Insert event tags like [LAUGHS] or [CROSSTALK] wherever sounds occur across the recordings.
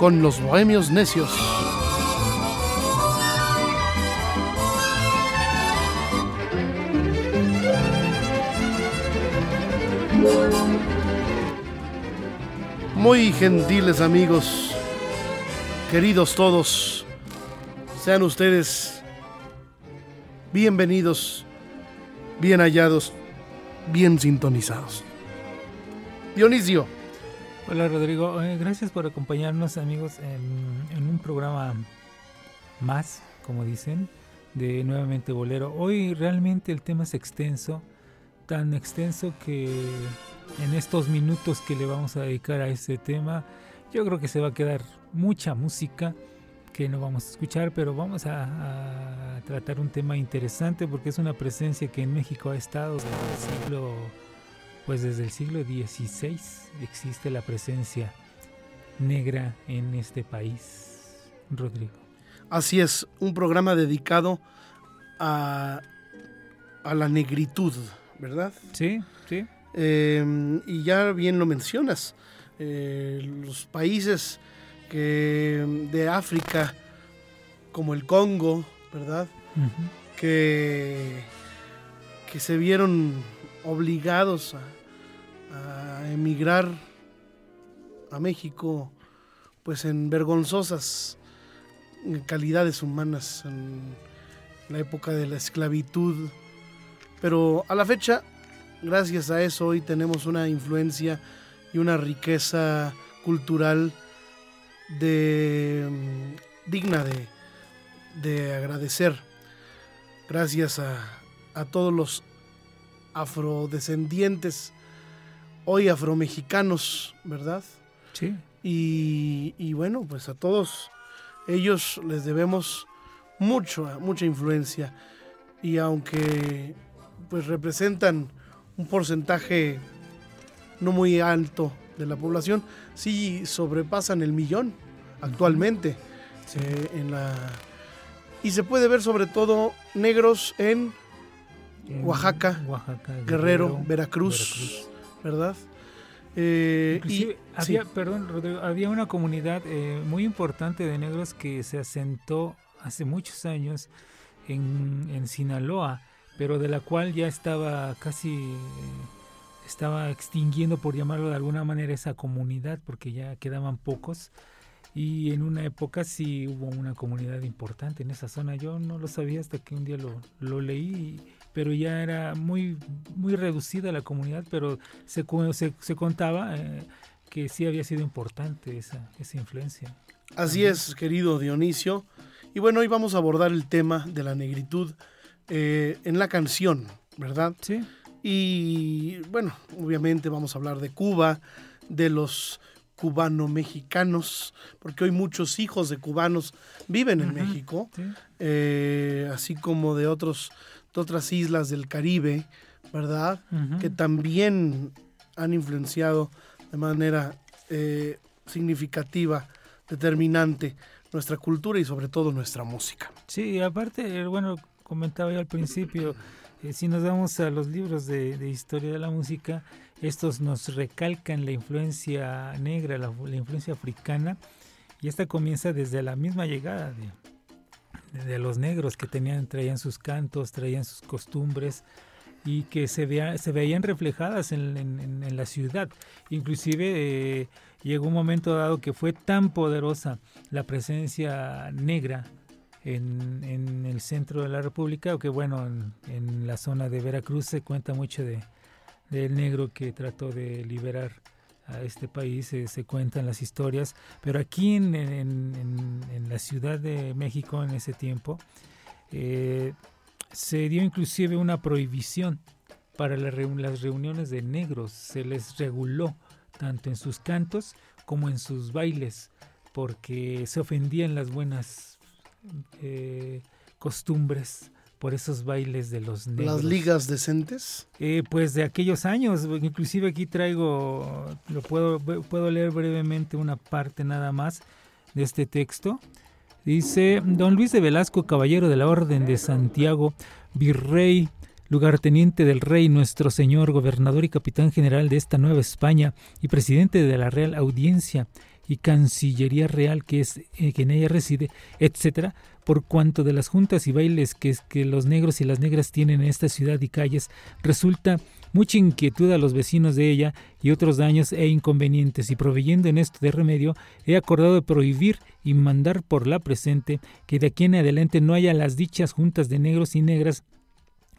Con los bohemios necios. Muy gentiles amigos, queridos todos, sean ustedes bienvenidos, bien hallados, bien sintonizados. Dionisio, Hola Rodrigo, eh, gracias por acompañarnos amigos en, un programa más, como dicen, de Nuevamente Bolero. Hoy realmente el tema es extenso, tan extenso que en estos minutos que le vamos a dedicar a este tema, yo creo que se va a quedar mucha música que no vamos a escuchar, pero vamos a, a tratar un tema interesante porque es una presencia que en México ha estado desde el siglo pues desde el siglo XVI existe la presencia negra en este país, Rodrigo. Así es, un programa dedicado a, a la negritud, ¿verdad? Sí, sí. Em, y ya bien lo mencionas, eh, los países que, de África, como el Congo, ¿verdad? que, que se vieron obligados a, emigrar a México pues en vergonzosas calidades humanas en la época de la esclavitud. Pero a la fecha, gracias a eso, hoy tenemos una influencia y una riqueza cultural de, mm, digna de, de agradecer. Gracias a, a todos los afrodescendientes, hoy afromexicanos, ¿verdad? Sí. Y, bueno, pues a todos ellos les debemos mucho, mucha influencia. Y aunque pues representan un porcentaje no muy alto de la población, sí sobrepasan el millón actualmente. Eh, en la, y se puede ver sobre todo negros en Oaxaca, Guerrero, Veracruz, ¿verdad? Eh, y, había, perdón, había una comunidad eh, muy importante de negros que se asentó hace muchos años en, Sinaloa, pero de la cual ya estaba casi, eh, estaba extinguiendo, por llamarlo de alguna manera, esa comunidad, porque ya quedaban pocos. Y en una época sí hubo una comunidad importante en esa zona. Yo no lo sabía hasta que un día lo, lo leí pero ya era muy, muy reducida la comunidad, pero se, se, se contaba eh, que sí había sido importante esa, esa influencia. Así es, querido Dionisio. Y bueno, hoy vamos a abordar el tema de la negritud eh, en la canción, ¿verdad? Sí. Y bueno, obviamente vamos a hablar de Cuba, de los cubano-mexicanos, porque hoy muchos hijos de cubanos viven en México, eh, así como de otros de otras islas del Caribe, ¿verdad? Que también han influenciado de manera eh, significativa, determinante nuestra cultura y sobre todo nuestra música. Sí, aparte, eh, bueno, comentaba yo al principio, eh, si nos vamos a los libros de, historia de la música, estos nos recalcan la influencia negra, la, la influencia africana, y esta comienza desde la misma llegada de, de los negros que tenían, traían sus cantos, traían sus costumbres y que se, vea, se veían reflejadas en, en, la ciudad. Inclusive eh, llegó un momento dado que fue tan poderosa la presencia negra en, en, el centro de la República, aunque bueno, en, la zona de Veracruz se cuenta mucho de del negro que trató de liberar a este país, se cuentan las historias, pero aquí en, en, la Ciudad de México en ese tiempo eh, se dio inclusive una prohibición para las reuniones de negros, se les reguló tanto en sus cantos como en sus bailes, porque se ofendían las buenas eh, costumbres por esos bailes de los negros. ¿Las ligas decentes? Eh, pues de aquellos años, inclusive aquí traigo, lo puedo, puedo leer brevemente una parte nada más de este texto. Dice, don Luis de Velasco, caballero de la Orden de Santiago, virrey, lugarteniente del rey, nuestro señor, gobernador y capitán general de esta Nueva España y presidente de la Real Audiencia y Cancillería Real que es eh, que en ella reside, etcétera, por cuanto de las juntas y bailes que, que los negros y las negras tienen en esta ciudad y calles, resulta mucha inquietud a los vecinos de ella y otros daños e inconvenientes, y proveyendo en esto de remedio, he acordado prohibir y mandar por la presente que de aquí en adelante no haya las dichas juntas de negros y negras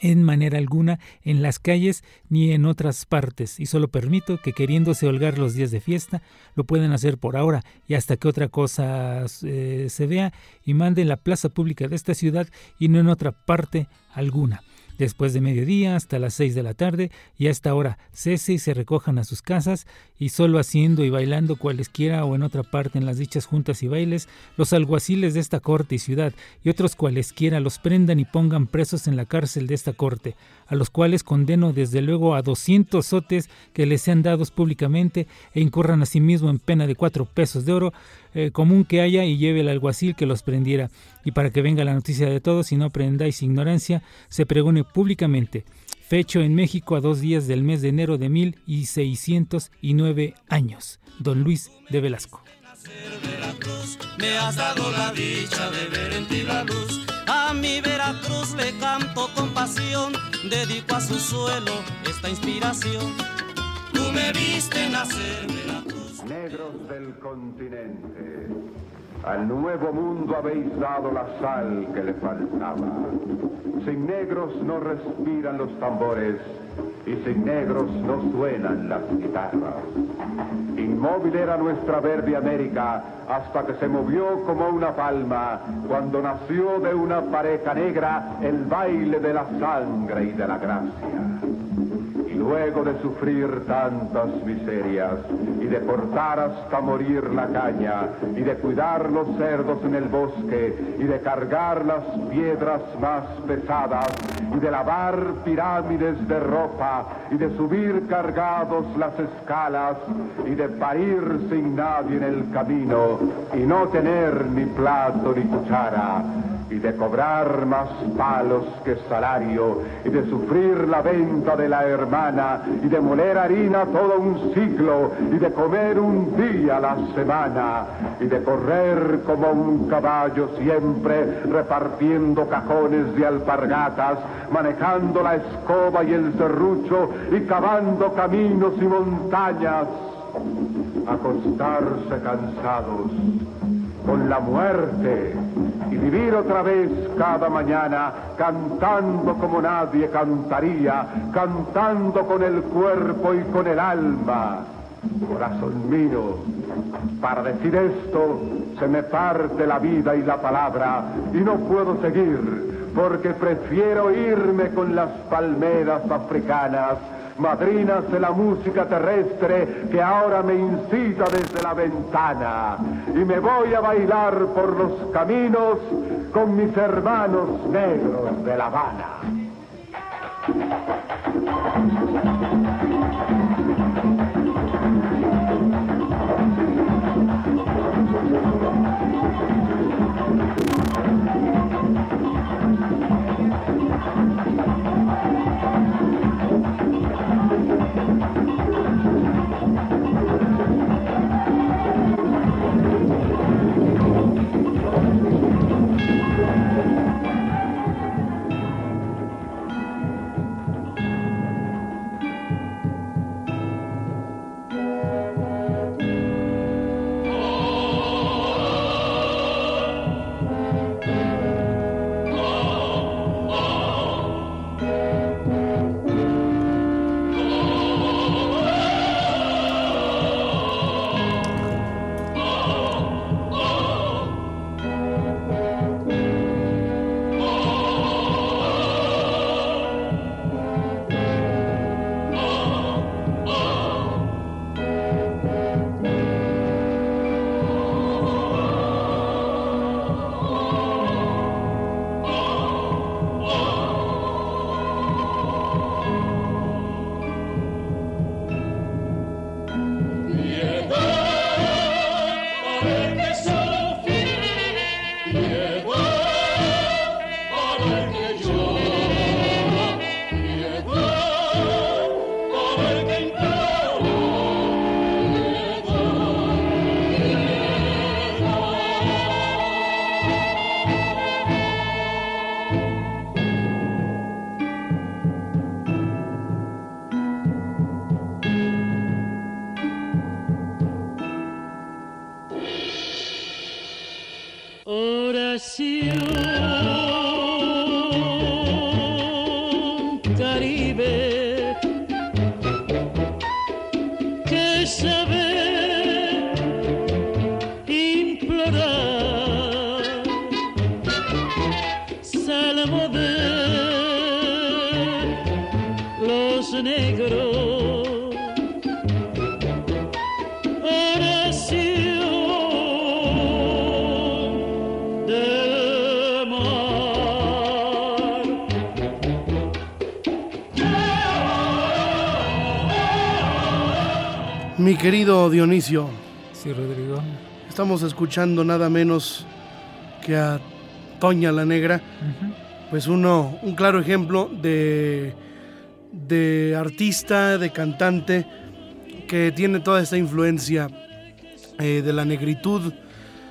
en manera alguna en las calles ni en otras partes, y solo permito que queriéndose holgar los días de fiesta, lo pueden hacer por ahora y hasta que otra cosa eh, se vea y mande en la plaza pública de esta ciudad y no en otra parte alguna después de mediodía hasta las seis de la tarde y a esta hora cese y se recojan a sus casas y solo haciendo y bailando cualesquiera o en otra parte en las dichas juntas y bailes, los alguaciles de esta corte y ciudad y otros cualesquiera los prendan y pongan presos en la cárcel de esta corte, a los cuales condeno desde luego a doscientos sotes que les sean dados públicamente e incurran asimismo en pena de cuatro pesos de oro, eh, común que haya y lleve el alguacil que los prendiera. Y para que venga la noticia de todos y no prendáis ignorancia, se pregone públicamente. Fecho en México a dos días del mes de enero de mil y seiscientos y nueve años. Don Luis de Velasco. Negros del continente al nuevo mundo habéis dado la sal que le faltaba. Sin negros no respiran los tambores y sin negros no suenan las guitarras. Inmóvil era nuestra verde América hasta que se movió como una palma cuando nació de una pareja negra el baile de la sangre y de la gracia luego de sufrir tantas miserias y de cortar hasta morir la caña y de cuidar los cerdos en el bosque y de cargar las piedras más pesadas y de lavar pirámides de ropa y de subir cargados las escalas y de parir sin nadie en el camino y no tener ni plato ni cuchara y de cobrar más palos que salario, y de sufrir la venta de la hermana, y de moler harina todo un siglo, y de comer un día a la semana, y de correr como un caballo siempre, repartiendo cajones de alpargatas, manejando la escoba y el serrucho, y cavando caminos y montañas, acostarse cansados con la muerte y vivir otra vez cada mañana cantando como nadie cantaría, cantando con el cuerpo y con el alma. Corazón mío, para decir esto se me parte la vida y la palabra y no puedo seguir porque prefiero irme con las palmeras africanas madrinas de la música terrestre que ahora me incita desde la ventana. Y me voy a bailar por los caminos con mis hermanos negros de La Habana. Mi querido Dionisio, Sí, Rodrigo. estamos escuchando nada menos que a Toña la Negra, pues uno, un claro ejemplo de, de artista, de cantante, que tiene toda esta influencia eh, de la negritud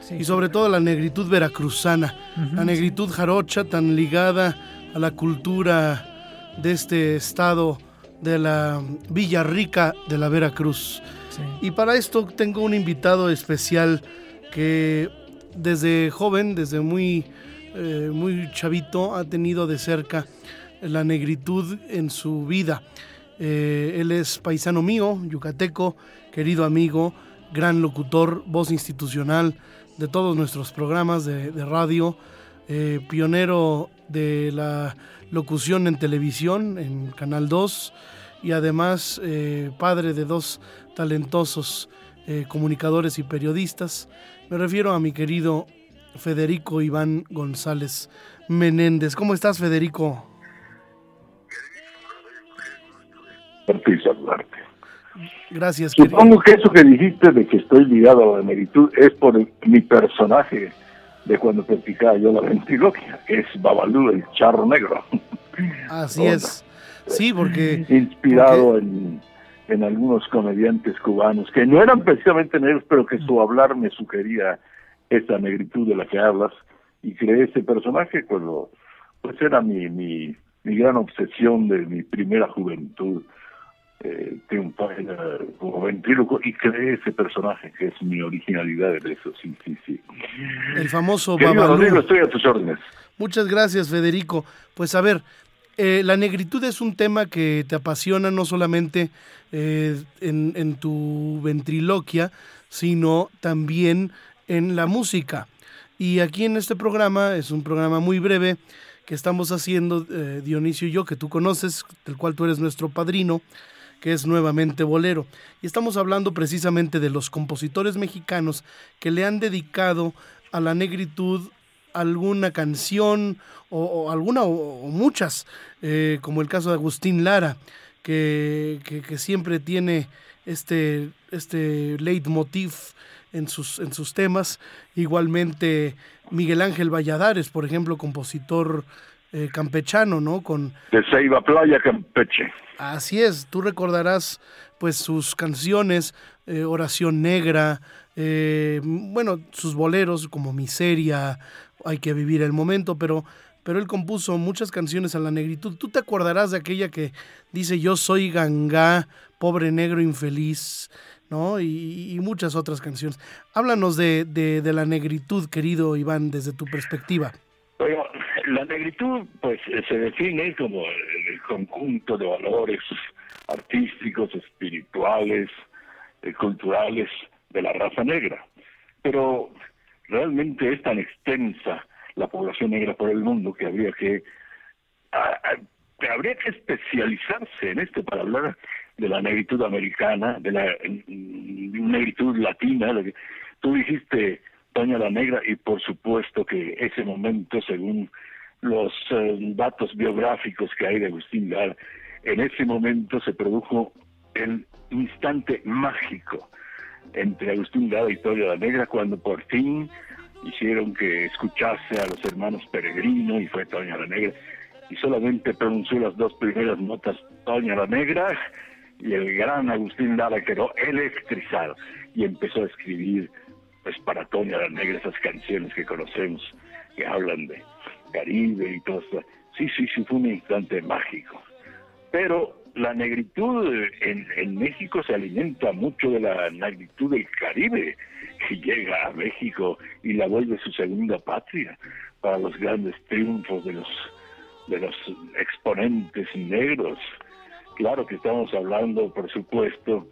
Sí. y sobre todo la negritud veracruzana, la negritud jarocha tan ligada a la cultura de este estado de la Villa Rica de la Veracruz. Y para esto tengo un invitado especial que desde joven, desde muy, eh, muy chavito, ha tenido de cerca la negritud en su vida. Eh, él es paisano mío, yucateco, querido amigo, gran locutor, voz institucional de todos nuestros programas de, radio, eh, pionero de la locución en televisión, en Canal 2, y además padre de dos talentosos eh, comunicadores y periodistas. Me refiero a mi querido Federico Iván González Menéndez. ¿Cómo estás, Federico? Y saludarte. Gracias, querido. Supongo que eso que dijiste de que estoy ligado a la negritud es por el- mi personaje de cuando practicaba yo la ventriloquia, que es Babalú, el charro negro, Así [LAUGHS] es. Sí, porque inspirado en, en algunos comediantes cubanos que no eran precisamente negros, pero que su hablar me sugería esa negritud de la que hablas y creé ese personaje cuando pues era mi, mi, mi gran obsesión de mi primera juventud eh, triunfar como ventríloco y creé ese personaje que es mi originalidad en eso, sí, sí, sí. el famoso Querido Babalú. Rodrigo, estoy a tus órdenes. Muchas gracias, Federico. Pues a ver, eh, la negritud es un tema que te apasiona no solamente eh, en, tu ventriloquia, sino también en la música. Y aquí en este programa, es un programa muy breve que estamos haciendo, eh, Dionisio y yo, que tú conoces, del cual tú eres nuestro padrino, que es nuevamente Bolero. Y estamos hablando precisamente de los compositores mexicanos que le han dedicado a la negritud alguna canción o, o alguna o, o muchas, eh, como el caso de Agustín Lara, que, que- que siempre tiene este, este leitmotiv en sus, en sus temas. Igualmente Miguel Ángel Valladares, por ejemplo, compositor eh, campechano, ¿no? Con De Ceiba Playa, Campeche. Así es, tú recordarás pues sus canciones, eh, Oración Negra, eh, bueno, sus boleros como Miseria, Hay que vivir el momento, pero, pero él compuso muchas canciones a la negritud. Tú te acordarás de aquella que dice Yo soy gangá, pobre negro infeliz, ¿no? Y, muchas otras canciones. Háblanos de, de, de la negritud, querido Iván, desde tu perspectiva. La negritud pues se define como el, el conjunto de valores artísticos, espirituales, eh, culturales de la raza negra. Pero realmente es tan extensa la población negra por el mundo que habría que habría que especializarse en esto para hablar de la negritud americana, de la mm, negritud latina. de Tú dijiste Doña la Negra y por supuesto que ese momento, según los eh, datos biográficos que hay de Agustín Lara, en ese momento se produjo el instante mágico entre Agustín Lara y Doña la Negra cuando por fin hicieron que escuchase a los hermanos Peregrino y fue Toña la Negra y solamente pronunció las dos primeras notas Toña la Negra y el gran Agustín Lara quedó electrizado y empezó a escribir pues para Toña la Negra esas canciones que conocemos que hablan de Caribe y todo eso. Sí, sí, sí, fue un instante mágico. Pero la negritud en, en México se alimenta mucho de la negritud del Caribe, que llega a México y la vuelve su segunda patria para los grandes triunfos de los de los exponentes negros. Claro que estamos hablando, por supuesto,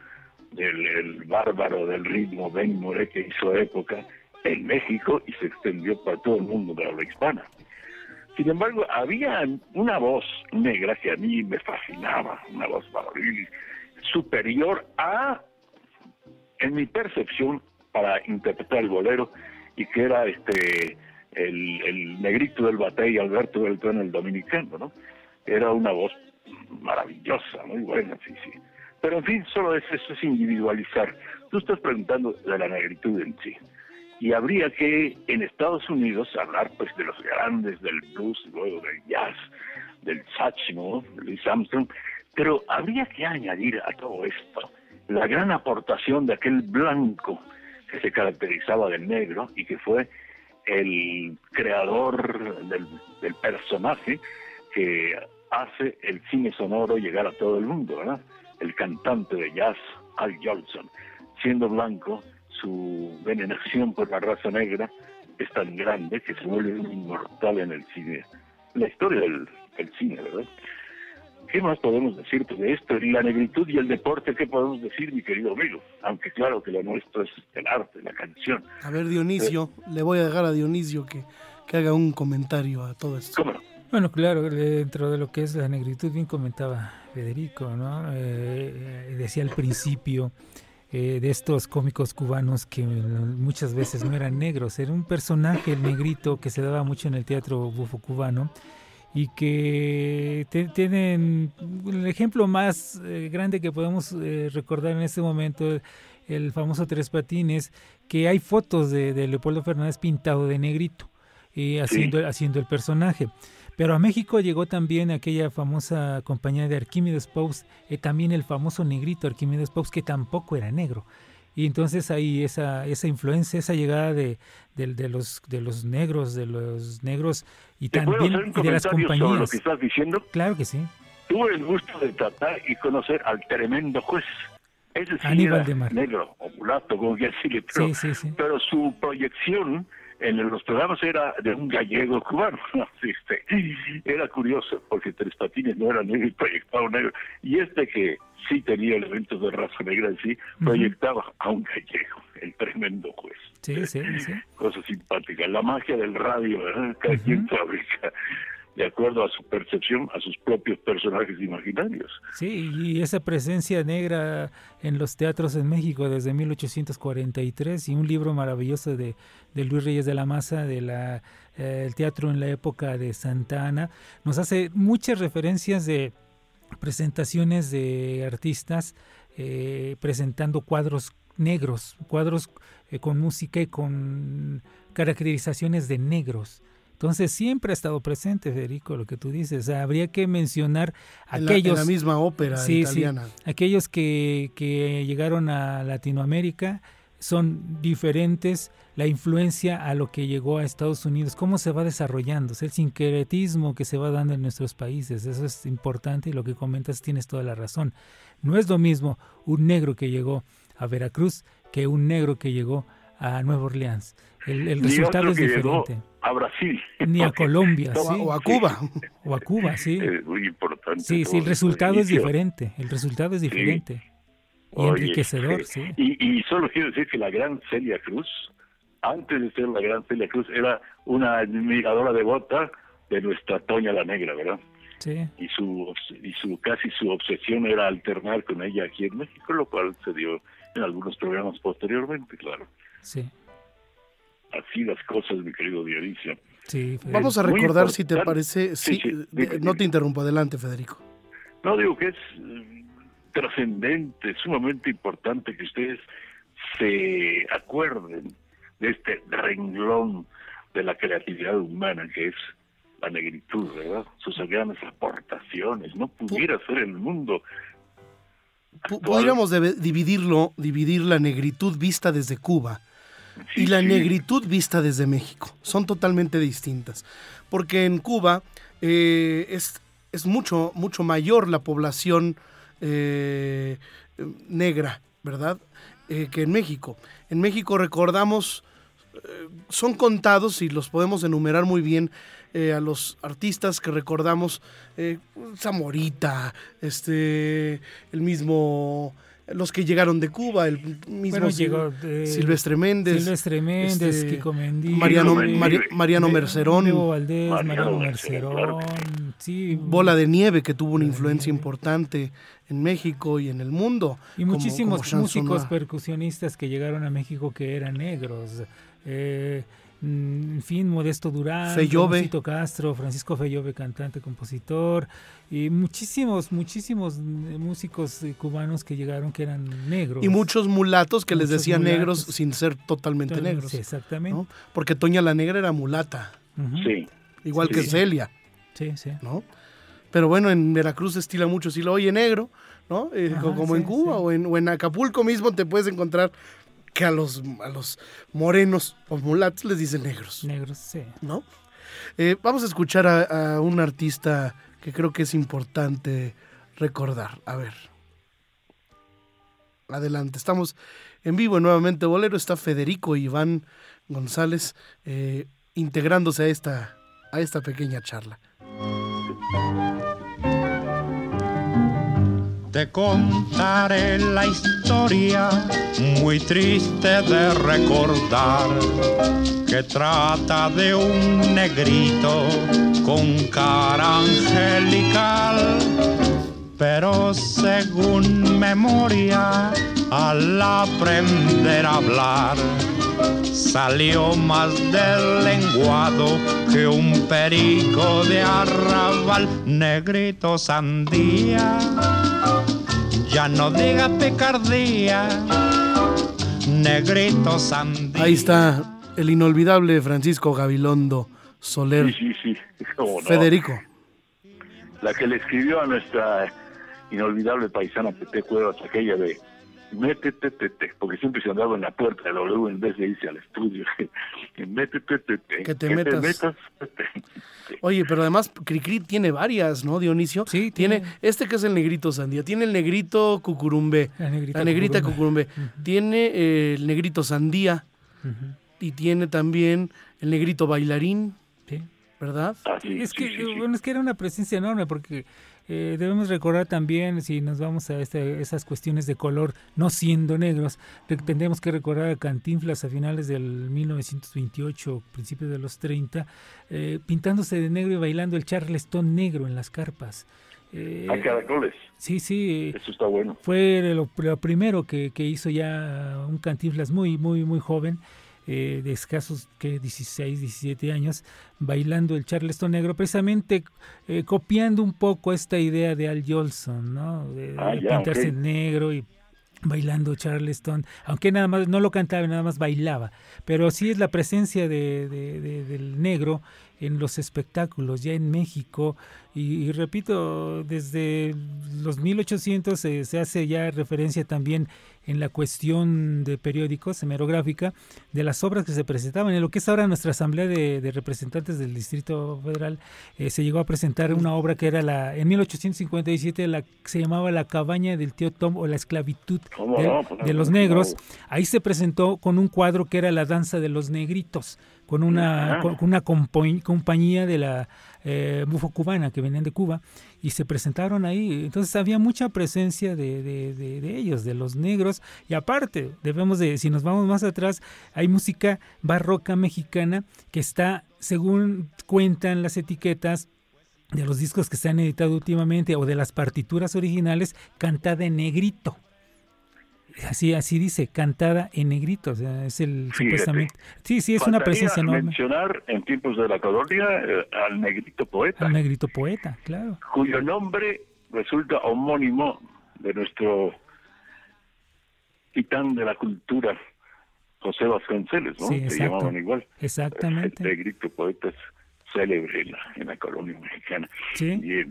del el bárbaro del ritmo Ben Moré que hizo época en México y se extendió para todo el mundo de habla hispana. Sin embargo, había una voz negra que a mí me fascinaba, una voz varonil superior a, en mi percepción, para interpretar el bolero, y que era este el, negrito del batey Alberto Beltrán el dominicano, ¿no? Era una voz maravillosa, muy buena, sí, sí. Pero en fin, solo es, eso es individualizar. Tú estás preguntando de la negritud en sí. Y habría que en Estados Unidos hablar pues de los grandes del blues, luego del jazz, del ¿no? De Louis Armstrong. Pero habría que añadir a todo esto la gran aportación de aquel blanco que se caracterizaba del negro y que fue el creador del, del personaje que hace el cine sonoro llegar a todo el mundo, ¿verdad? El cantante de jazz, Al Jolson. Siendo blanco, su veneración por la raza negra es tan grande que se vuelve inmortal en el cine. La historia del, del cine, ¿verdad? ¿Qué más podemos decirte de esto? Y la negritud y el deporte, ¿qué podemos decir, mi querido amigo? Aunque claro que lo nuestro es el arte, la canción. A ver, Dionisio, le voy a dejar a Dionisio que, que haga un comentario a todo esto. ¿Cómo no? Bueno, claro, dentro de lo que es la negritud, bien comentaba Federico, ¿no? Eh, decía al principio eh, de estos cómicos cubanos que muchas veces no eran negros, era un personaje, el negrito, que se daba mucho en el teatro bufo cubano y que te- tienen el ejemplo más eh, grande que podemos eh, recordar en este momento, el famoso Tres Patines, que hay fotos de, de Leopoldo Fernández pintado de negrito, eh, haciendo, haciendo el personaje. Pero a México llegó también aquella famosa compañía de Arquímedes Post, eh, también el famoso negrito Arquímedes Post, que tampoco era negro. Y entonces ahí esa, esa influencia, esa llegada de, de, de los, de los negros, de los negros y ¿Te puedo también hacer un y de las comentario sobre lo compañías. que estás diciendo? Claro que sí. Tuve el gusto de tratar y conocer al tremendo juez. Ese sí Aníbal era de Mar. negro o mulato, como que decirle, pero, Sí, sí, sí. pero su proyección en los programas era de un gallego cubano. [LAUGHS] Este, era curioso, porque Tres Patines no era negro y proyectaba un negro. Y este que sí tenía elementos de raza negra en sí, proyectaba a un gallego, el tremendo juez. Sí, sí, sí. [LAUGHS] Cosa simpática. La magia del radio, ¿verdad? Cada quien fabrica de acuerdo a su percepción, a sus propios personajes imaginarios. Sí, y esa presencia negra en los teatros en México desde 1843 y un libro maravilloso de, de Luis Reyes de la Maza, de eh, el teatro en la época de Santa Ana, nos hace muchas referencias de presentaciones de artistas eh, presentando cuadros negros, cuadros eh, con música y con caracterizaciones de negros. Entonces siempre ha estado presente, Federico, lo que tú dices. O sea, habría que mencionar En la- aquellos... en la misma ópera Sí, sí. italiana. Aquellos que, que llegaron a Latinoamérica son diferentes, la influencia a lo que llegó a Estados Unidos, cómo se va desarrollando, o sea, el sincretismo que se va dando en nuestros países, eso es importante y lo que comentas tienes toda la razón. No es lo mismo un negro que llegó a Veracruz que un negro que llegó a Nueva Orleans. El, resultado es llegó diferente. A Brasil. Ni a Colombia, O a, sí. o a Cuba. [LAUGHS] O a Cuba, sí. Es muy importante. Sí, sí, el resultado es diferente. El resultado es diferente. Y Oye, enriquecedor, eh, sí. Y, y solo quiero decir que la gran Celia Cruz, antes de ser la gran Celia Cruz, era una admiradora devota de nuestra Toña la Negra, ¿verdad? Sí. Y su, y su casi su obsesión era alternar con ella aquí en México, lo cual se dio en algunos programas posteriormente, claro. Sí, Así las cosas, mi querido Dionisio. sí. Vamos a muy recordar, si te parece, Sí, sí, sí, de- dime, no te interrumpo, adelante, Federico. No digo que es eh, trascendente, sumamente importante que ustedes se acuerden de este renglón de la creatividad humana que es la negritud, ¿verdad? Sus grandes aportaciones. No pudiera ser el mundo. Actual. Pudiéramos debe- dividirlo, dividir la negritud vista desde Cuba Sí, y la sí. negritud vista desde México. Son totalmente distintas. Porque en Cuba eh, es, es mucho, mucho mayor la población eh, negra, ¿verdad? Eh, que en México. En México recordamos, eh, son contados y los podemos enumerar muy bien eh, a los artistas que recordamos, Zamorita, este, el mismo los que llegaron de Cuba, el mismo Bueno, Sil- llegó eh, Silvestre Méndez, Silvestre Méndez, este, Kiko Mendí, Mariano, Mari- Mariano Mercerón, Bebo Valdés, Mariano Mariano Mercerón, claro sí, Bola de Nieve, que tuvo una influencia Nieve. importante en México y en el mundo. y como- muchísimos como músicos percusionistas que llegaron a México que eran negros. Eh, en fin, Modesto Durán, Fellove. Castro, Francisco Fellove, cantante, compositor, y muchísimos, muchísimos eh, músicos eh, cubanos que llegaron que eran negros. Y muchos mulatos que les decían negros sin ser totalmente Entonces, negros. sí, exactamente. ¿no? Porque Toña la Negra era mulata. Sí. igual Sí. que Celia, Sí, sí. ¿no? Pero bueno, en Veracruz se estila mucho si lo oye negro, ¿no? Eh, Ajá, como sí, en Cuba sí. o, en, o en Acapulco mismo te puedes encontrar que a los, a los morenos o mulatos les dicen negros, Negros, sí. ¿no? Eh, vamos a escuchar a, a un artista que creo que es importante recordar. A ver. Adelante, estamos en vivo nuevamente. Bolero está Federico Iván González eh, integrándose a esta, a esta pequeña charla. Te contaré la historia muy triste de recordar que trata de un negrito con cara angelical. Pero según memoria, al aprender a hablar, salió más del lenguado que un perico de arrabal, negrito sandía. Ya no diga picardía, negrito sandía. Ahí está el inolvidable Francisco Gabilondo Soler. Sí, sí, sí. [LAUGHS] cómo no. Federico. La que le escribió a nuestra inolvidable paisana Pepe Cuevas, aquella de métete, tete, porque siempre se andaba en la puerta de la W en vez de irse al estudio. [LAUGHS] métete, tete, Que te metas. tete. Oye, pero además Cricri tiene varias, ¿no, Dionisio? Sí, tiene, tiene. este que es el negrito sandía, tiene el negrito cucurumbe, La negrita la negrita cucurumbe. cucurumbe, tiene eh, el negrito sandía y tiene también el negrito bailarín, Sí. ¿verdad? Ah, sí, es sí, que sí, sí. bueno es que era una presencia enorme porque eh, debemos recordar también si nos vamos a este- esas cuestiones de color no siendo negros re- tendremos que recordar a Cantinflas a finales del 1928 principios de los 30 eh, pintándose de negro y bailando el charleston negro en las carpas Eh, A caracoles. sí sí Eso está bueno. fue lo, lo primero que, que hizo ya un Cantinflas muy, muy, muy joven, eh, de escasos que 16, 17 años, bailando el Charleston negro, precisamente eh, copiando un poco esta idea de Al Jolson, ¿no? De, Ah, de ya, pintarse ok. negro y bailando Charleston, aunque nada más no lo cantaba, nada más bailaba, pero sí es la presencia de, de- de- del negro en los espectáculos ya en México y, y repito, desde los 1800 se- se hace ya referencia también en la cuestión de periódicos, hemerográfica, de las obras que se presentaban. En lo que es ahora nuestra Asamblea de, de Representantes del Distrito Federal, eh, se llegó a presentar una obra que era la en 1857, la, se llamaba La cabaña del tío Tom o la esclavitud ¿Cómo de? Pues, de los negros. Ahí se presentó con un cuadro que era la danza de los negritos, con una, con, una compañía de la eh, bufo cubana que venían de Cuba y se presentaron ahí. Entonces había mucha presencia de, de- de- de ellos, de los negros. Y aparte, debemos de, si nos vamos más atrás, hay música barroca mexicana que está, según cuentan las etiquetas, de los discos que se han editado últimamente o de las partituras originales, cantada en negrito. Así, así dice, cantada en negrito. O sea, es el Fíjate. supuestamente. Sí, sí, es una presencia enorme. mencionar en tiempos de la colonia eh, al negrito poeta, Al negrito poeta, claro. cuyo nombre resulta homónimo de nuestro titán de la cultura, José Vasconcelos, ¿no? Sí, Se llamaban igual. Exactamente. El negrito poeta es célebre en la, en la colonia mexicana. Sí. Y,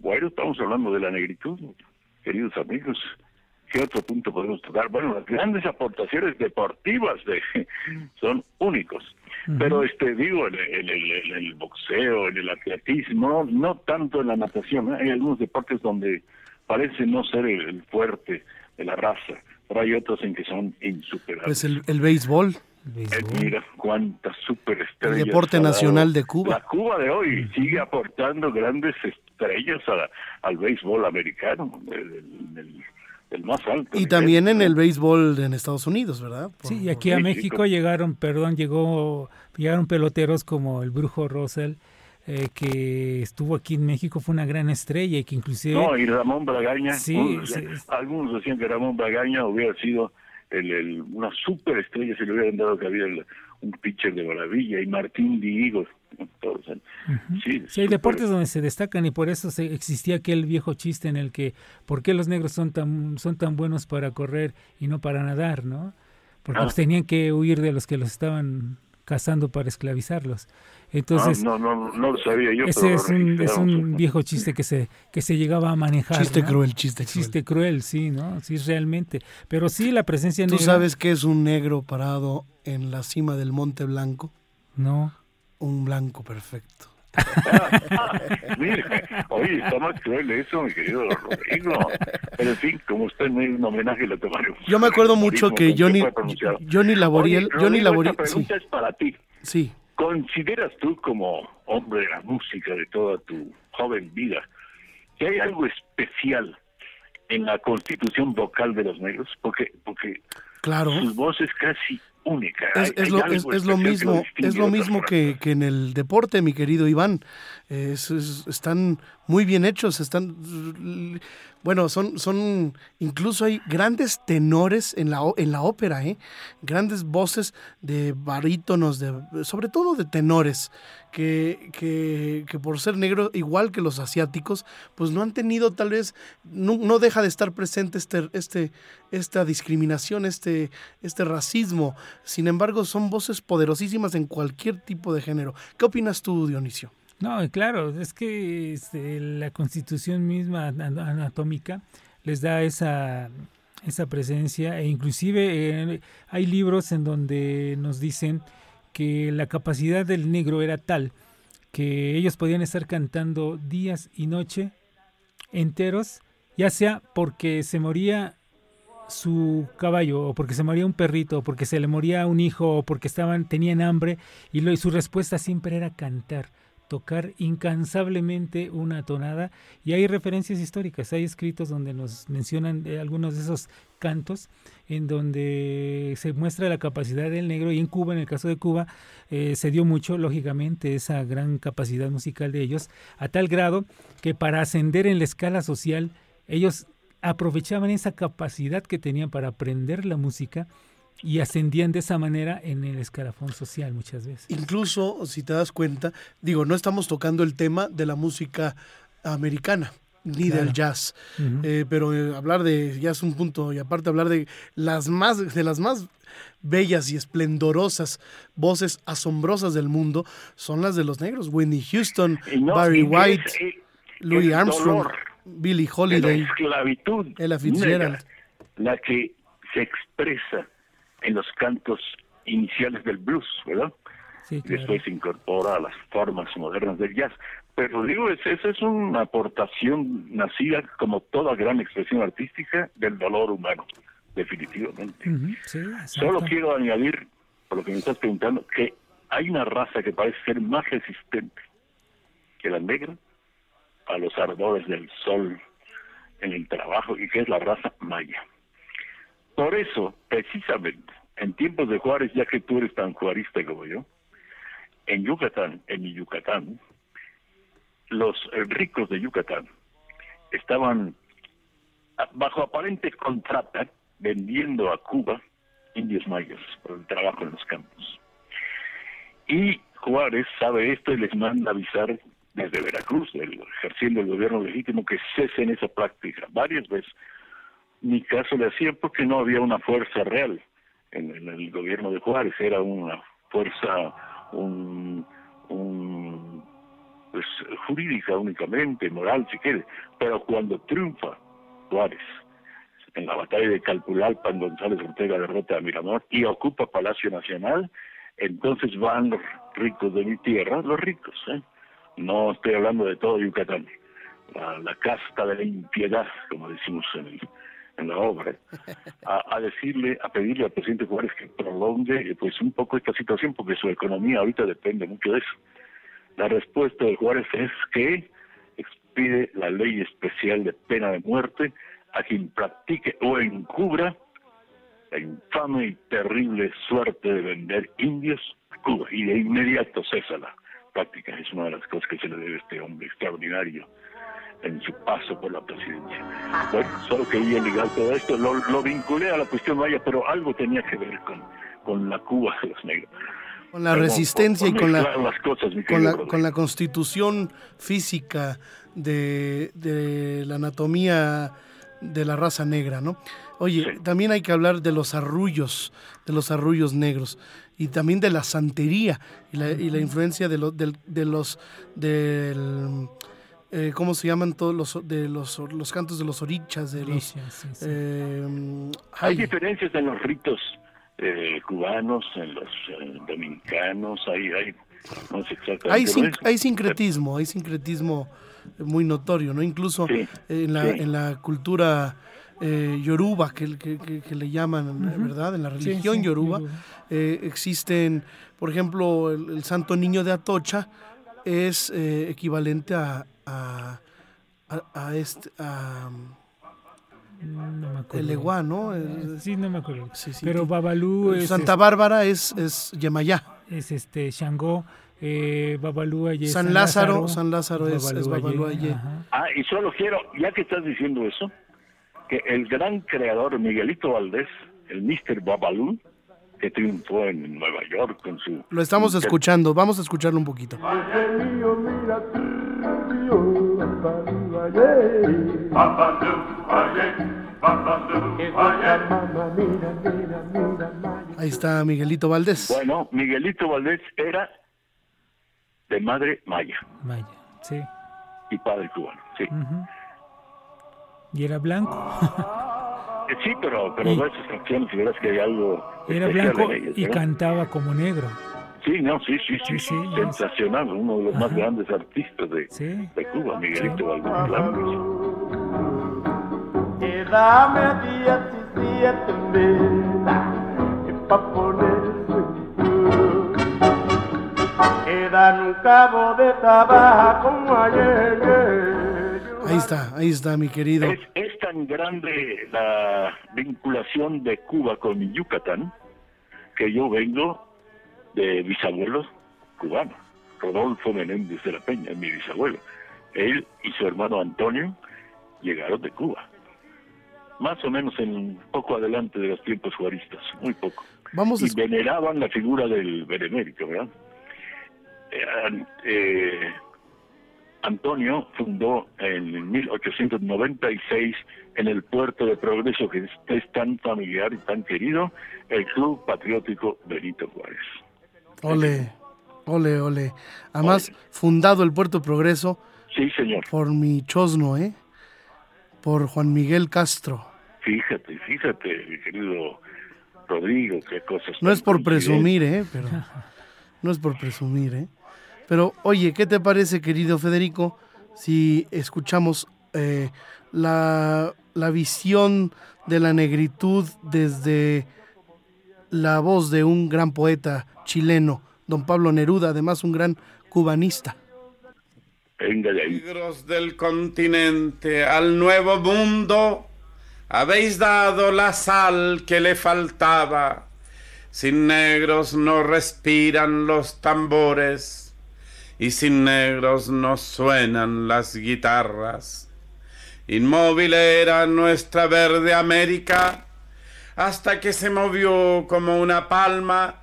bueno, estamos hablando de la negritud, queridos amigos. ¿Qué otro punto podemos tocar? Bueno, las grandes aportaciones deportivas de, [LAUGHS] son únicos. Pero este digo, en el, el- el boxeo, en el atletismo, no tanto en la natación. Hay algunos deportes donde parece no ser el, fuerte de la raza, pero hay otros en que son insuperables. Pues el, béisbol. Eh, béisbol. mira cuántas superestrellas. El deporte nacional de Cuba. La Cuba de hoy sigue aportando grandes estrellas a- al béisbol americano. El, el- más alto. Y también en el béisbol en Estados Unidos, ¿verdad? Por- Sí, y aquí a México. México llegaron, perdón, llegó, llegaron peloteros como el Brujo Russell, eh, que estuvo aquí en México, fue una gran estrella y que inclusive... No, y Ramón Bragaña, Sí, unos sí. decían- algunos decían que Ramón Bragaña hubiera sido el, el- una superestrella si le hubieran dado que había el- un pitcher de maravilla, y Martín Sí, Sí, hay deportes donde se destacan y por eso se, existía aquel viejo chiste en el que ¿por qué los negros son tan son tan buenos para correr y no para nadar, no? Porque Ah. pues, tenían que huir de los que los estaban cazando para esclavizarlos. Entonces, Ah, no, no, no lo sabía yo. ese pero es un, es un viejo chiste que se que se llegaba a manejar. Chiste ¿no? cruel, chiste cruel. Chiste cruel, sí, ¿no? Sí, realmente. Pero sí, la presencia ¿Tú negra... sabes qué es un negro parado en la cima del Monte Blanco? No. Un blanco perfecto. [LAUGHS] Mire, oye, está más cruel eso, mi querido Rodrigo. Pero en fin, como usted me hizo un homenaje, lo tomaremos. Yo me acuerdo mucho que Johnny. Johnny Laboriel, Johnny Laboriel, esta sí, pregunta es para ti. sí. ¿Consideras tú como hombre de la música de toda tu joven vida que hay algo especial en la constitución vocal de los negros? Porque porque Claro. su voz es casi única. Es, Hay- es hay lo, es, es lo que mismo, es lo mismo que, que en el deporte, mi querido Iván. Es- es- están muy bien hechos, están bueno, son, son incluso hay grandes tenores en la, en la ópera, ¿eh? grandes voces de barítonos, de, sobre todo de tenores, que, que, que por ser negros, igual que los asiáticos, pues no han tenido tal vez, no, no deja de estar presente este, este, esta discriminación, este, este racismo. Sin embargo, son voces poderosísimas en cualquier tipo de género. ¿Qué opinas tú, Dionisio? No, claro, es que este, la constitución misma ana- anatómica les da esa, esa presencia e inclusive eh, hay libros en donde nos dicen que la capacidad del negro era tal que ellos podían estar cantando días y noche enteros, ya sea porque se moría su caballo o porque se moría un perrito o porque se le moría un hijo o porque estaban tenían hambre y, lo, y su respuesta siempre era cantar tocar incansablemente una tonada. Y hay referencias históricas, hay escritos donde nos mencionan eh, algunos de esos cantos en donde se muestra la capacidad del negro y en Cuba, en el caso de Cuba, eh, se dio mucho, lógicamente, esa gran capacidad musical de ellos, a tal grado que para ascender en la escala social, ellos aprovechaban esa capacidad que tenían para aprender la música y ascendían de esa manera en el escalafón social muchas veces. Incluso, si te das cuenta, digo, no estamos tocando el tema de la música americana ni Claro. del jazz. Eh, pero eh, hablar de jazz es un punto y aparte hablar de las más de las más bellas y esplendorosas voces asombrosas del mundo son las de los negros, Whitney Houston, no, Barry White, es, eh, Louis el Armstrong, dolor Billie de la Holiday. esclavitud Ella Fitzgerald. negra, la que se expresa en los cantos iniciales del blues, ¿verdad? Sí, claro. Después se incorpora a las formas modernas del jazz. Pero digo, es- esa es una aportación nacida, como toda gran expresión artística, del dolor humano, definitivamente. Sí, Solo quiero añadir, por lo que me estás preguntando, que hay una raza que parece ser más resistente que la negra a los ardores del sol en el trabajo y que es la raza maya. Por eso, precisamente, en tiempos de Juárez, ya que tú eres tan juarista como yo, en Yucatán, en mi Yucatán, los eh, ricos de Yucatán estaban bajo aparente contrata vendiendo a Cuba indios mayas por el trabajo en los campos. Y Juárez sabe esto y les manda avisar desde Veracruz, ejerciendo el gobierno legítimo, que cesen esa práctica. Varias veces. Ni caso le hacían porque no había una fuerza real en, el gobierno de Juárez, era una fuerza, un, pues jurídica únicamente, moral si quiere, pero cuando triunfa Juárez en la batalla de Calpulalpan, González Ortega derrota a Miramón y ocupa Palacio Nacional, entonces van ricos de mi tierra, los ricos, ¿eh? no estoy hablando de todo Yucatán, la, la casta de la impiedad, como decimos en, el- en la obra, a, decirle, a pedirle al presidente Juárez que prolongue eh, pues un poco esta situación, porque su economía ahorita depende mucho de eso. La respuesta de Juárez es que expide la ley especial de pena de muerte a quien practique o encubra la infame y terrible suerte de vender indios a Cuba y de inmediato cesa la práctica. Es una de las cosas que se le debe a este hombre extraordinario en su paso por la presidencia. Bueno, solo quería ligar todo esto, lo, lo vinculé a la cuestión maya, pero algo tenía que ver con, con la Cuba de los negros. Con la resistencia y con la, las cosas, con, la, con la constitución física de, de la anatomía de la raza negra, ¿no? Oye, Sí. también hay que hablar de los arrullos, de los arrullos negros y también de la santería y la, y la influencia de, los del, de los del eh, ¿cómo se llaman todos los de los, los cantos de los orichas de los Delicias, sí, sí. eh, Hay ay, diferencias en los ritos eh, cubanos, en los eh, dominicanos, hay, hay, no sé exactamente. hay, sin- es- hay sincretismo, hay sincretismo muy notorio, ¿no? Incluso Sí, en, la, sí. en la cultura eh, yoruba, que, que- que- que le llaman, ¿verdad? En la Sí, religión sí, yoruba, yoruba. eh, existen, por ejemplo, el, el Santo Niño de Atocha es eh, equivalente a, a, a, a este, a, No me acuerdo. el Eguá, ¿no? Es- Sí, no me acuerdo. Sí, sí, Pero que- Babalú es, Santa Bárbara es, es Yemayá. es este Shango, eh, Babalú es San Lázaro- San Lázaro es- es Babalú Babalú allí. ajá. Ah, y solo quiero, ya que estás diciendo eso, que el gran creador Miguelito Valdés, el Mr. Babalú, que triunfó en Nueva York con su... Lo estamos escuchando, vamos a escucharlo un poquito. Ahí está Miguelito Valdés. Bueno, Miguelito Valdés era de madre maya Vaya, sí. y padre cubano, sí. Y era blanco. Eh, Sí, pero, pero Y- esas canciones, si verás que hay algo Era blanco ellas, y cantaba como negro. Sí, no, sí, sí, sí, Sí, sensacional, uno de los más grandes artistas de, Sí. de Cuba, Miguelito Valdés Blanco. Y dame 17 mil y pa' poner su Quedan un cabo de tabaco como ayer. Ahí está, ahí está mi querido. Es, es tan grande la vinculación de Cuba con Yucatán que yo vengo de bisabuelo cubano. Rodolfo Menéndez de la Peña, mi bisabuelo. Él y su hermano Antonio llegaron de Cuba. Más o menos en poco adelante de los tiempos juaristas, muy poco. Vamos Y veneraban la figura del benemérito, ¿verdad? Eh, eh, Antonio fundó en 1896 en el puerto de Progreso, que es, tan familiar y tan querido, el Club Patriótico Benito Juárez. Ole, ole, ole. Además, fundado el Puerto Progreso Sí, señor. por mi chosno, ¿eh? Por Juan Miguel Castro. Fíjate, fíjate, mi querido Rodrigo, qué cosas. No es por presumir, ¿eh? Pero no es por presumir, ¿eh? Pero oye, ¿qué te parece, querido Federico, si escuchamos eh, la, la visión de la negritud desde la voz de un gran poeta chileno, don Pablo Neruda, además un gran cubanista? Negros del continente al nuevo mundo, habéis dado la sal que le faltaba. Sin negros no respiran los tambores y sin negros no suenan las guitarras. Inmóvil era nuestra verde América hasta que se movió como una palma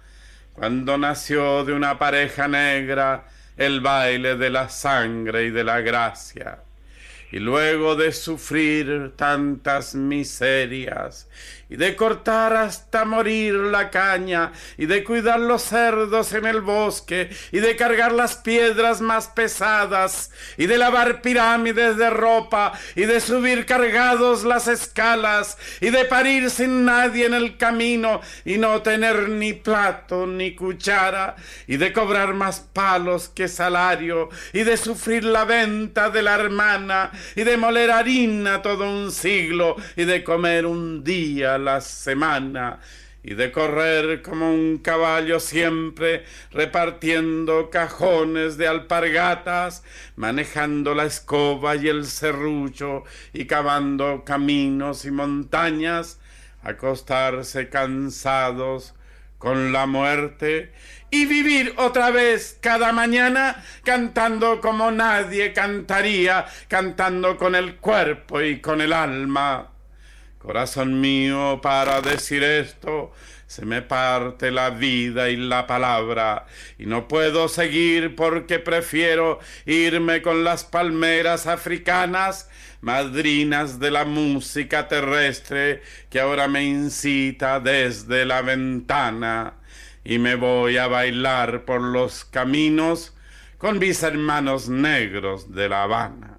cuando nació de una pareja negra el baile de la sangre y de la gracia. Y luego de sufrir tantas miserias, y de cortar hasta morir la caña, y de cuidar los cerdos en el bosque, y de cargar las piedras más pesadas, y de lavar pirámides de ropa, y de subir cargados las escalas, y de parir sin nadie en el camino, y no tener ni plato ni cuchara, y de cobrar más palos que salario, y de sufrir la venta de la hermana, y de moler harina todo un siglo, y de comer un día la semana, y de correr como un caballo siempre repartiendo cajones de alpargatas, manejando la escoba y el serrucho y cavando caminos y montañas, acostarse cansados con la muerte y vivir otra vez cada mañana cantando como nadie cantaría, cantando con el cuerpo y con el alma. Corazón mío, para decir esto, se me parte la vida y la palabra, y no puedo seguir porque prefiero irme con las palmeras africanas, madrinas de la música terrestre, que ahora me incita desde la ventana, y me voy a bailar por los caminos con mis hermanos negros de La Habana.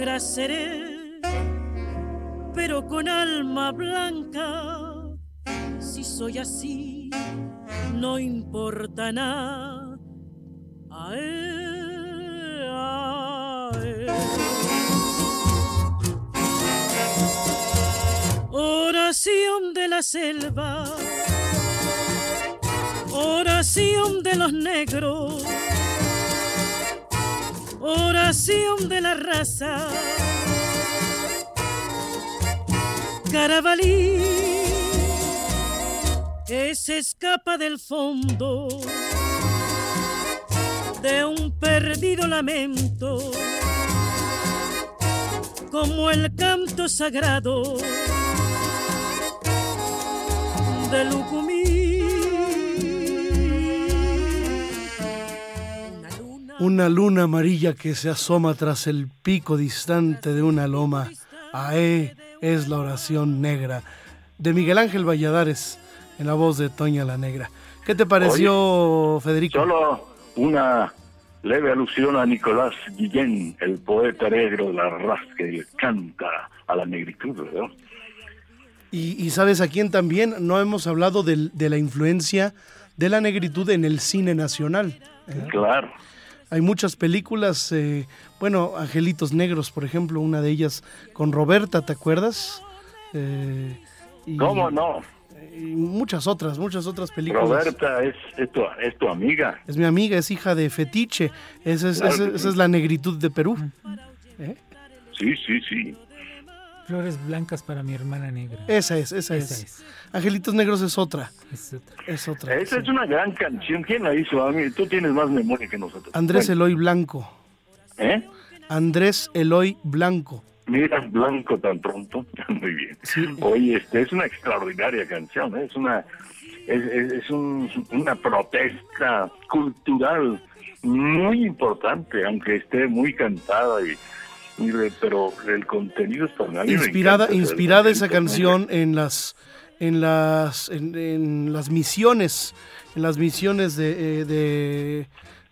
Negra pero con alma blanca. Si soy así, no importa nada. Oración de la selva, oración de los negros oración de la raza. Carabalí que se escapa del fondo de un perdido lamento, como el canto sagrado de Lucumí. Una luna amarilla que se asoma tras el pico distante de una loma. Ae es la oración negra. De Miguel Ángel Valladares, en la voz de Toña la Negra. ¿Qué te pareció, Federico? Solo una leve alusión a Nicolás Guillén, el poeta negro de la raza que canta a la negritud, ¿verdad? Y, sabes a quién también no hemos hablado de, la influencia de la negritud en el cine nacional. Claro. Hay muchas películas, eh, bueno, Angelitos Negros, por ejemplo, una de ellas con Roberta, ¿te acuerdas? Eh, ¿Cómo no? Y muchas otras, muchas otras películas. Roberta es, es, tu, amiga. Es mi amiga, es hija de Fetiche. Esa es, esa, es la negritud de Perú. ¿Eh? Sí, sí, sí. Flores blancas para mi hermana negra. Esa es, esa, es. Angelitos Negros es otra. Es otra. Esa es una gran canción. ¿Quién la hizo? Tú tienes más memoria que nosotros. Andrés Eloy Blanco. ¿Eh? Andrés Eloy Blanco. Mira, Blanco tan pronto. [LAUGHS] Muy bien. Oye, este, es una extraordinaria canción. ¿eh? Es una es, es, una protesta cultural muy importante, aunque esté muy cantada y pero el contenido es tan inspirada inspirada esa canción en las en las en, las misiones en las misiones de, eh,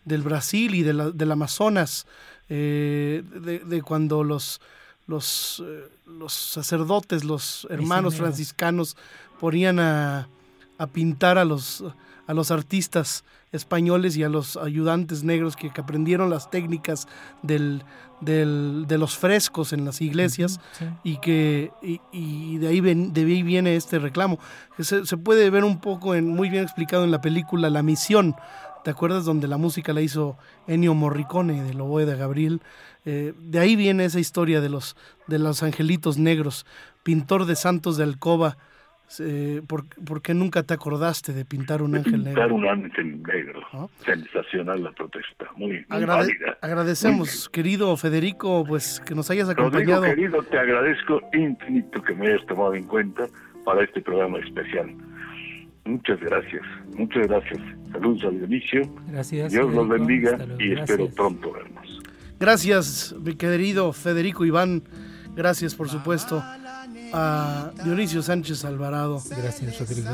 del Brasil y de la, del Amazonas eh, de, cuando los los, eh, los sacerdotes los hermanos franciscanos ponían a, a pintar a los a los artistas españoles y a los ayudantes negros que, aprendieron las técnicas del, de los frescos en las iglesias y que y, de, ahí de ahí viene este reclamo. Se, se, puede ver un poco en, muy bien explicado en la película La Misión. ¿Te acuerdas donde la música la hizo Ennio Morricone de Loboe de Gabriel? Eh, de ahí viene esa historia de los, de los angelitos negros, pintor de santos de alcoba eh, ¿por, qué nunca te acordaste de pintar un ángel negro? Pintar un ángel negro. Sensacional la protesta. Muy, válida. Agradecemos, querido Federico, pues que nos hayas acompañado. querido, te agradezco infinito que me hayas tomado en cuenta para este programa especial. Muchas gracias, muchas gracias. Saludos al inicio. Gracias. Dios los bendiga y espero pronto vernos. Gracias, mi querido Federico Iván. Gracias, por supuesto a Dionisio Sánchez Alvarado. Gracias, Rodrigo.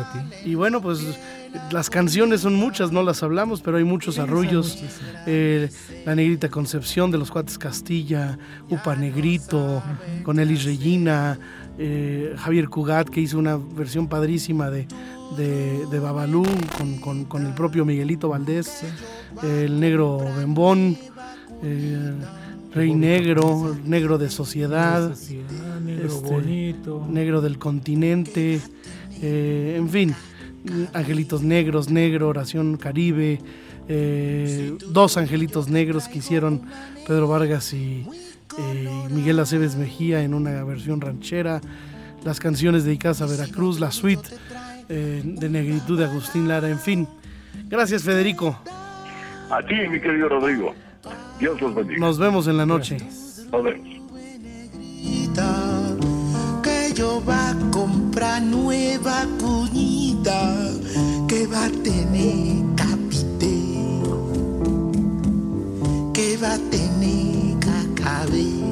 Y bueno, pues las canciones son muchas, no las hablamos, pero hay muchos arrullos. Eh, la Negrita Concepción de los Cuates Castilla, Upa Negrito, con Elis Regina, eh, Javier Cugat, que hizo una versión padrísima de, de, de Babalú con, con- con el propio Miguelito Valdés, el negro Bembón, Rey Negro, Negro de Sociedad, Sociedad, negro este, bonito. Negro del Continente, eh, en fin, Angelitos Negros, Negro, Oración Caribe, eh, dos Angelitos Negros que hicieron Pedro Vargas y eh, Miguel Aceves Mejía en una versión ranchera, las canciones dedicadas a Veracruz, la suite eh, de Negritud de Agustín Lara, en fin. Gracias Federico, A ti, mi querido Rodrigo. Dios los bendiga. nos vemos en la noche. Nos vemos. que yo va a comprar nueva cuñita que va a tener capite que va a tener cacabe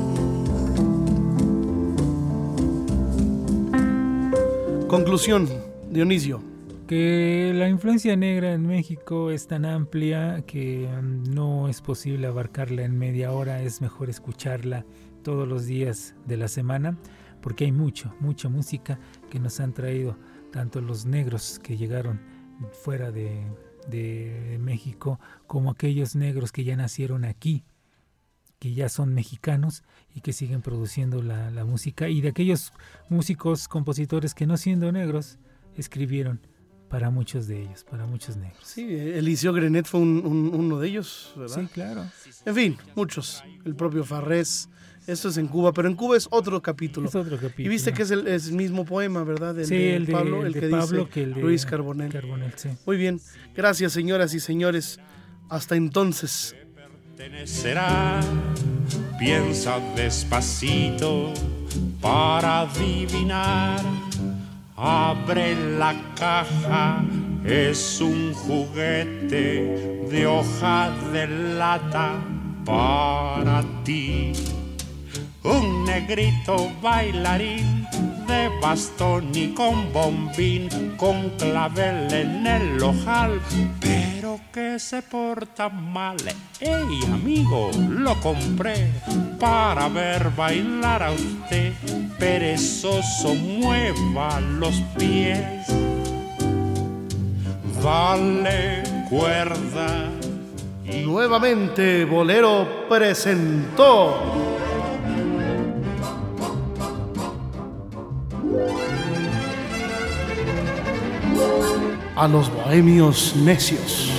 Conclusión, Dionisio. Que la influencia negra en México es tan amplia que mm, no es posible abarcarla en media hora, es mejor escucharla todos los días de la semana, porque hay mucho, mucha música que nos han traído tanto los negros que llegaron fuera de, México, como aquellos negros que ya nacieron aquí, que ya son mexicanos y que siguen produciendo la música, y de aquellos músicos, compositores que no siendo negros, escribieron para muchos de ellos, para muchos negros. Sí, Eliseo Grenet fue un- un- uno de ellos, ¿verdad? Sí, claro. En fin, muchos. El propio Farrés. Esto es en Cuba, pero en Cuba es otro capítulo. Es otro capítulo. Y viste que es el, es el mismo poema, ¿verdad? El Sí, de el de- Pablo, el el de que Pablo dice que el de Luis Carbonell. Carbonell, sí. Muy bien. Gracias, señoras y señores. Hasta entonces. será. Piensa despacito para adivinar. Abre la caja, es un juguete de hoja de lata para ti. Un negrito bailarín de bastón y con bombín, con clavel en el ojal, pero que se porta mal. ¡Ey, amigo! Lo compré para ver bailar a usted. Perezoso, mueva los pies. Dale cuerda. Nuevamente, Bolero presentó. a los bohemios necios.